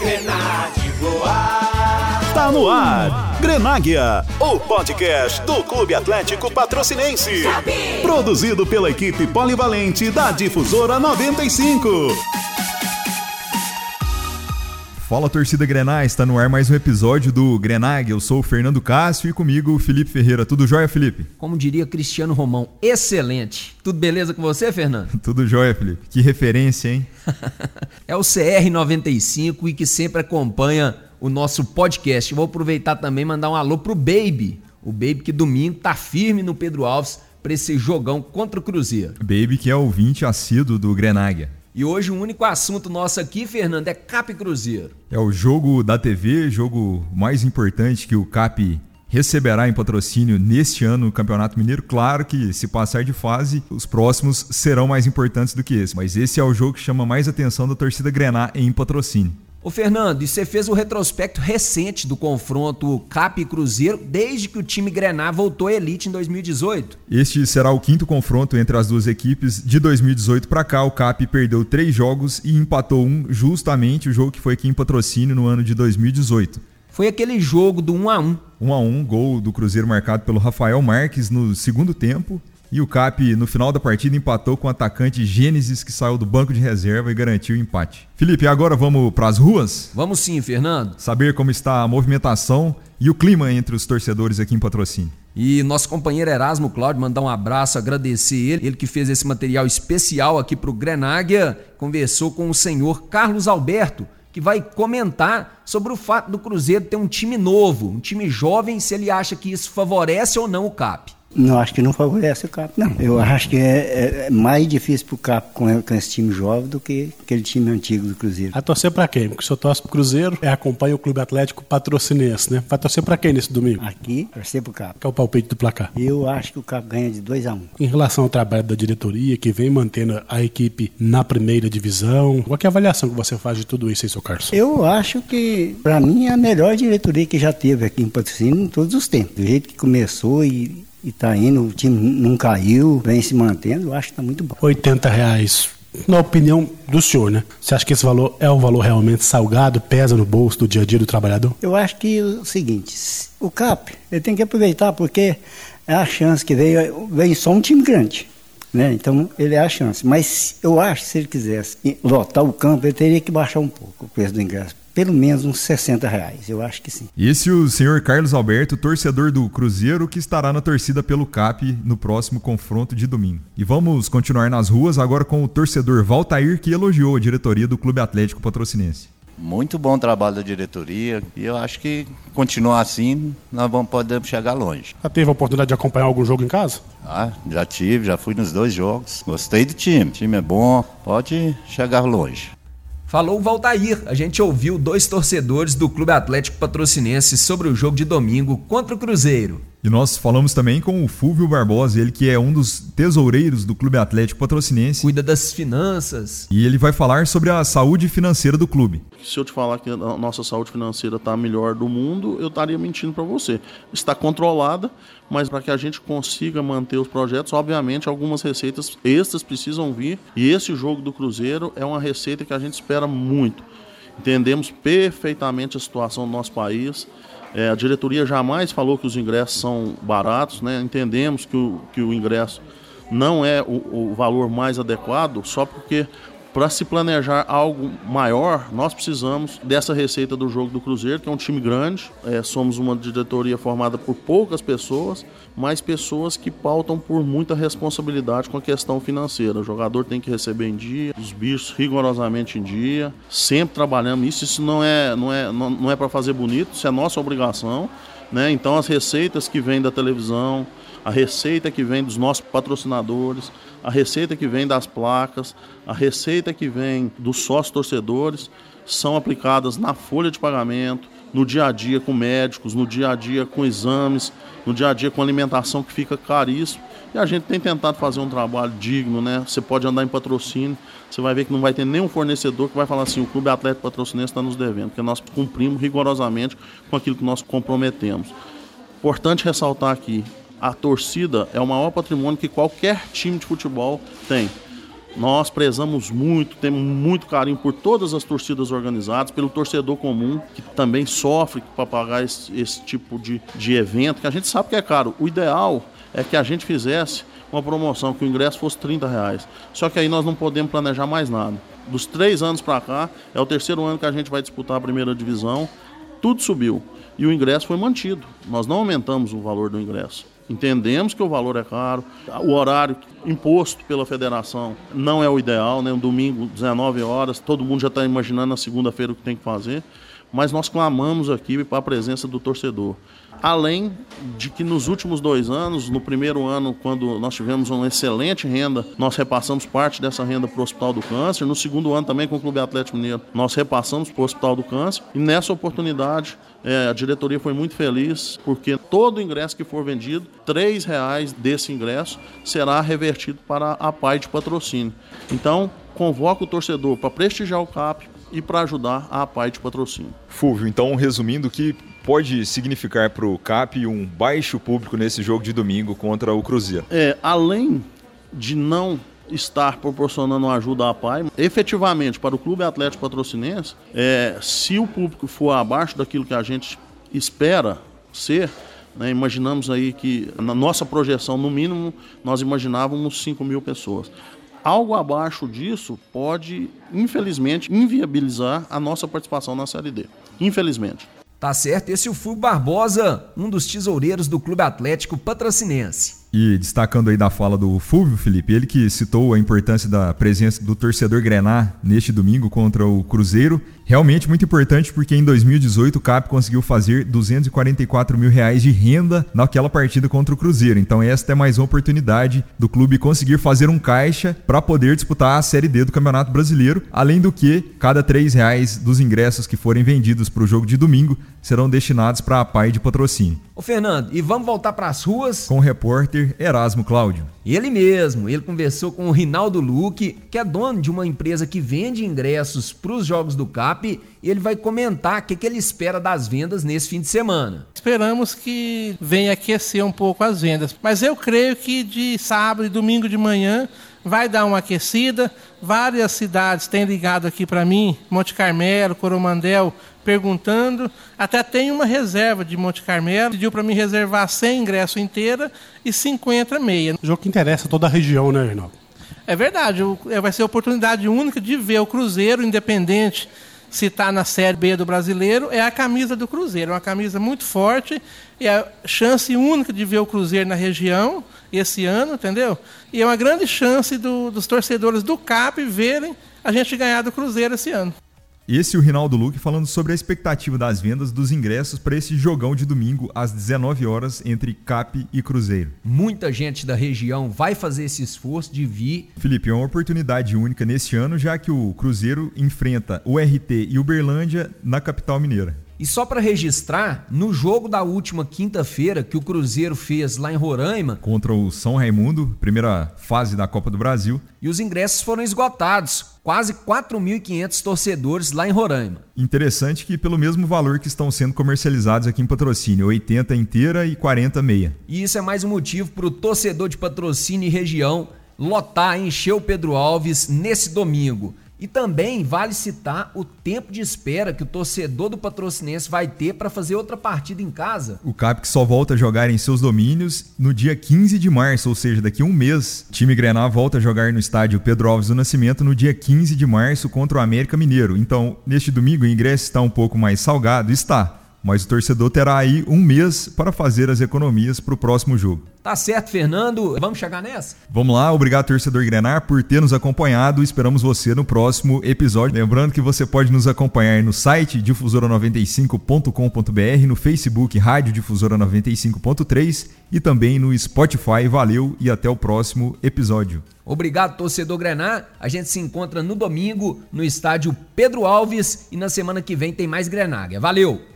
Grenade voar. Tá no ar. Grenáguia, o podcast do Clube Atlético Patrocinense. Produzido pela equipe polivalente da Difusora 95. Fala torcida Grenais, está no ar mais um episódio do Grenag. Eu sou o Fernando Cássio e comigo o Felipe Ferreira. Tudo jóia, Felipe? Como diria Cristiano Romão, excelente. Tudo beleza com você, Fernando? Tudo jóia, Felipe. Que referência, hein? é o CR95 e que sempre acompanha o nosso podcast. Vou aproveitar também e mandar um alô pro Baby. O Baby que domingo tá firme no Pedro Alves para esse jogão contra o Cruzeiro. Baby que é ouvinte assíduo do Grenáguia. E hoje o único assunto nosso aqui, Fernando, é Cap Cruzeiro. É o jogo da TV, jogo mais importante que o Cap receberá em patrocínio neste ano no Campeonato Mineiro. Claro que se passar de fase, os próximos serão mais importantes do que esse, mas esse é o jogo que chama mais atenção da torcida Grená em patrocínio. Ô Fernando, e você fez o retrospecto recente do confronto Cap e Cruzeiro desde que o time Grená voltou à elite em 2018. Este será o quinto confronto entre as duas equipes. De 2018 para cá, o Cap perdeu três jogos e empatou um, justamente o jogo que foi aqui em patrocínio no ano de 2018. Foi aquele jogo do 1 a 1 1 a 1 gol do Cruzeiro marcado pelo Rafael Marques no segundo tempo e o Cap, no final da partida, empatou com o atacante Gênesis, que saiu do banco de reserva e garantiu o empate. Felipe, agora vamos para as ruas? Vamos sim, Fernando. Saber como está a movimentação e o clima entre os torcedores aqui em patrocínio. E nosso companheiro Erasmo Cláudio, mandar um abraço, agradecer ele, ele que fez esse material especial aqui para o Grenáguia, conversou com o senhor Carlos Alberto, que vai comentar sobre o fato do Cruzeiro ter um time novo, um time jovem, se ele acha que isso favorece ou não o CAP. Não, acho que não favorece o CAP, não. Eu acho que é, é mais difícil para o CAP com, com, esse time jovem do que aquele time antigo do Cruzeiro. A torcer para quem? Porque se eu torço pro Cruzeiro, é acompanha o Clube Atlético Patrocinense, né? Vai torcer para quem nesse domingo? Aqui, torcer pro CAP. Que é o palpite do placar? Eu acho que o CAP ganha de 2 a 1 um. Em relação ao trabalho da diretoria, que vem mantendo a equipe na primeira divisão, qual é a avaliação que você faz de tudo isso aí, seu Carlos? Eu acho que, para mim, é a melhor diretoria que já teve aqui em Patrocínio em todos os tempos. Do jeito que começou e e tá indo, o time não caiu, vem se mantendo, eu acho que tá muito bom. 80 reais. Na opinião do senhor, né? Você acha que esse valor é um valor realmente salgado, pesa no bolso do dia a dia do trabalhador? Eu acho que é o seguinte, o CAP, ele tem que aproveitar porque é a chance que veio, veio só um time grande. Né? Então ele é a chance. Mas eu acho que se ele quisesse lotar o campo, ele teria que baixar um pouco o preço do ingresso pelo menos uns 60 reais, eu acho que sim. Esse o senhor Carlos Alberto, torcedor do Cruzeiro, que estará na torcida pelo CAP no próximo confronto de domingo. E vamos continuar nas ruas agora com o torcedor Valtair, que elogiou a diretoria do Clube Atlético Patrocinense. Muito bom trabalho da diretoria e eu acho que continuar assim nós vamos poder chegar longe. Já teve a oportunidade de acompanhar algum jogo em casa? Ah, já tive, já fui nos dois jogos. Gostei do time, o time é bom, pode chegar longe. Falou o Valtair. A gente ouviu dois torcedores do Clube Atlético Patrocinense sobre o jogo de domingo contra o Cruzeiro. E nós falamos também com o Fúvio Barbosa, ele que é um dos tesoureiros do Clube Atlético Patrocinense. Cuida das finanças. E ele vai falar sobre a saúde financeira do clube. Se eu te falar que a nossa saúde financeira está a melhor do mundo, eu estaria mentindo para você. Está controlada, mas para que a gente consiga manter os projetos, obviamente algumas receitas extras precisam vir. E esse jogo do Cruzeiro é uma receita que a gente espera muito. Entendemos perfeitamente a situação do nosso país é, a diretoria jamais falou que os ingressos são baratos, né? entendemos que o, que o ingresso não é o, o valor mais adequado, só porque para se planejar algo maior, nós precisamos dessa receita do jogo do Cruzeiro, que é um time grande. É, somos uma diretoria formada por poucas pessoas, mas pessoas que pautam por muita responsabilidade com a questão financeira. O jogador tem que receber em dia, os bichos rigorosamente em dia, sempre trabalhando isso. Isso não é, não é, não, não é para fazer bonito, isso é nossa obrigação. Né? Então, as receitas que vêm da televisão, a receita que vem dos nossos patrocinadores, a receita que vem das placas, a receita que vem dos sócios torcedores são aplicadas na folha de pagamento, no dia a dia com médicos, no dia a dia com exames, no dia a dia com alimentação que fica caríssimo. E a gente tem tentado fazer um trabalho digno, né? Você pode andar em patrocínio, você vai ver que não vai ter nenhum fornecedor que vai falar assim: o Clube Atlético Patrocinense está nos devendo, porque nós cumprimos rigorosamente com aquilo que nós comprometemos. Importante ressaltar aqui: a torcida é o maior patrimônio que qualquer time de futebol tem. Nós prezamos muito, temos muito carinho por todas as torcidas organizadas, pelo torcedor comum, que também sofre para pagar esse, esse tipo de, de evento, que a gente sabe que é caro. O ideal é que a gente fizesse uma promoção, que o ingresso fosse 30 reais. Só que aí nós não podemos planejar mais nada. Dos três anos para cá, é o terceiro ano que a gente vai disputar a primeira divisão, tudo subiu. E o ingresso foi mantido. Nós não aumentamos o valor do ingresso. Entendemos que o valor é caro, o horário imposto pela federação não é o ideal, né? Um domingo, 19 horas, todo mundo já está imaginando na segunda-feira o que tem que fazer, mas nós clamamos aqui para a presença do torcedor. Além de que nos últimos dois anos, no primeiro ano, quando nós tivemos uma excelente renda, nós repassamos parte dessa renda para o Hospital do Câncer. No segundo ano, também com o Clube Atlético Mineiro, nós repassamos para o Hospital do Câncer. E nessa oportunidade, é, a diretoria foi muito feliz porque todo ingresso que for vendido, R$ reais desse ingresso será revertido para a PAI de patrocínio. Então, convoca o torcedor para prestigiar o CAP e para ajudar a PAI de patrocínio. Fúvio, então resumindo, que pode significar para o CAP um baixo público nesse jogo de domingo contra o Cruzeiro? É, além de não estar proporcionando ajuda à PAI, efetivamente para o Clube Atlético Patrocinense, é, se o público for abaixo daquilo que a gente espera ser, né, imaginamos aí que na nossa projeção, no mínimo, nós imaginávamos 5 mil pessoas. Algo abaixo disso pode, infelizmente, inviabilizar a nossa participação na Série D. Infelizmente. Tá certo, esse é o Fulvio Barbosa, um dos tesoureiros do Clube Atlético Patrocinense. E destacando aí da fala do Fulvio, Felipe, ele que citou a importância da presença do torcedor Grenar neste domingo contra o Cruzeiro. Realmente muito importante porque em 2018 o CAP conseguiu fazer 244 mil reais de renda naquela partida contra o Cruzeiro. Então esta é mais uma oportunidade do clube conseguir fazer um caixa para poder disputar a Série D do Campeonato Brasileiro. Além do que, cada três reais dos ingressos que forem vendidos para o jogo de domingo serão destinados para a PAI de patrocínio. Ô Fernando, e vamos voltar para as ruas? Com o repórter Erasmo Cláudio. Ele mesmo, ele conversou com o Rinaldo Luque, que é dono de uma empresa que vende ingressos para os Jogos do CAP, e ele vai comentar o que, que ele espera das vendas nesse fim de semana. Esperamos que venha aquecer um pouco as vendas, mas eu creio que de sábado e domingo de manhã vai dar uma aquecida. Várias cidades têm ligado aqui para mim, Monte Carmelo, Coromandel, perguntando. Até tem uma reserva de Monte Carmelo, pediu para mim reservar 100 ingressos inteira e 50 meia. Jogo que interessa toda a região, né, Reinaldo? É verdade, é, vai ser a oportunidade única de ver o Cruzeiro independente se está na Série B do brasileiro, é a camisa do Cruzeiro. É uma camisa muito forte, é a chance única de ver o Cruzeiro na região esse ano, entendeu? E é uma grande chance do, dos torcedores do CAP verem a gente ganhar do Cruzeiro esse ano. Esse é o Rinaldo Luque falando sobre a expectativa das vendas dos ingressos para esse jogão de domingo às 19 horas entre CAP e Cruzeiro. Muita gente da região vai fazer esse esforço de vir. Felipe, é uma oportunidade única neste ano, já que o Cruzeiro enfrenta o RT e Uberlândia na capital mineira. E só para registrar, no jogo da última quinta-feira que o Cruzeiro fez lá em Roraima, contra o São Raimundo, primeira fase da Copa do Brasil, e os ingressos foram esgotados. Quase 4.500 torcedores lá em Roraima. Interessante que pelo mesmo valor que estão sendo comercializados aqui em patrocínio, 80 inteira e 40 meia. E isso é mais um motivo para o torcedor de patrocínio e região lotar, encher o Pedro Alves nesse domingo. E também vale citar o tempo de espera que o torcedor do Patrocinense vai ter para fazer outra partida em casa. O CAP que só volta a jogar em seus domínios no dia 15 de março, ou seja, daqui a um mês. O time Grenar volta a jogar no estádio Pedro Alves do Nascimento no dia 15 de março contra o América Mineiro. Então, neste domingo, o ingresso está um pouco mais salgado? Está mas o torcedor terá aí um mês para fazer as economias para o próximo jogo. Tá certo, Fernando. Vamos chegar nessa? Vamos lá. Obrigado, torcedor Grenar, por ter nos acompanhado. Esperamos você no próximo episódio. Lembrando que você pode nos acompanhar no site difusora95.com.br, no Facebook Rádio Difusora 95.3 e também no Spotify. Valeu e até o próximo episódio. Obrigado, torcedor Grenar. A gente se encontra no domingo no estádio Pedro Alves e na semana que vem tem mais Grenária. Valeu!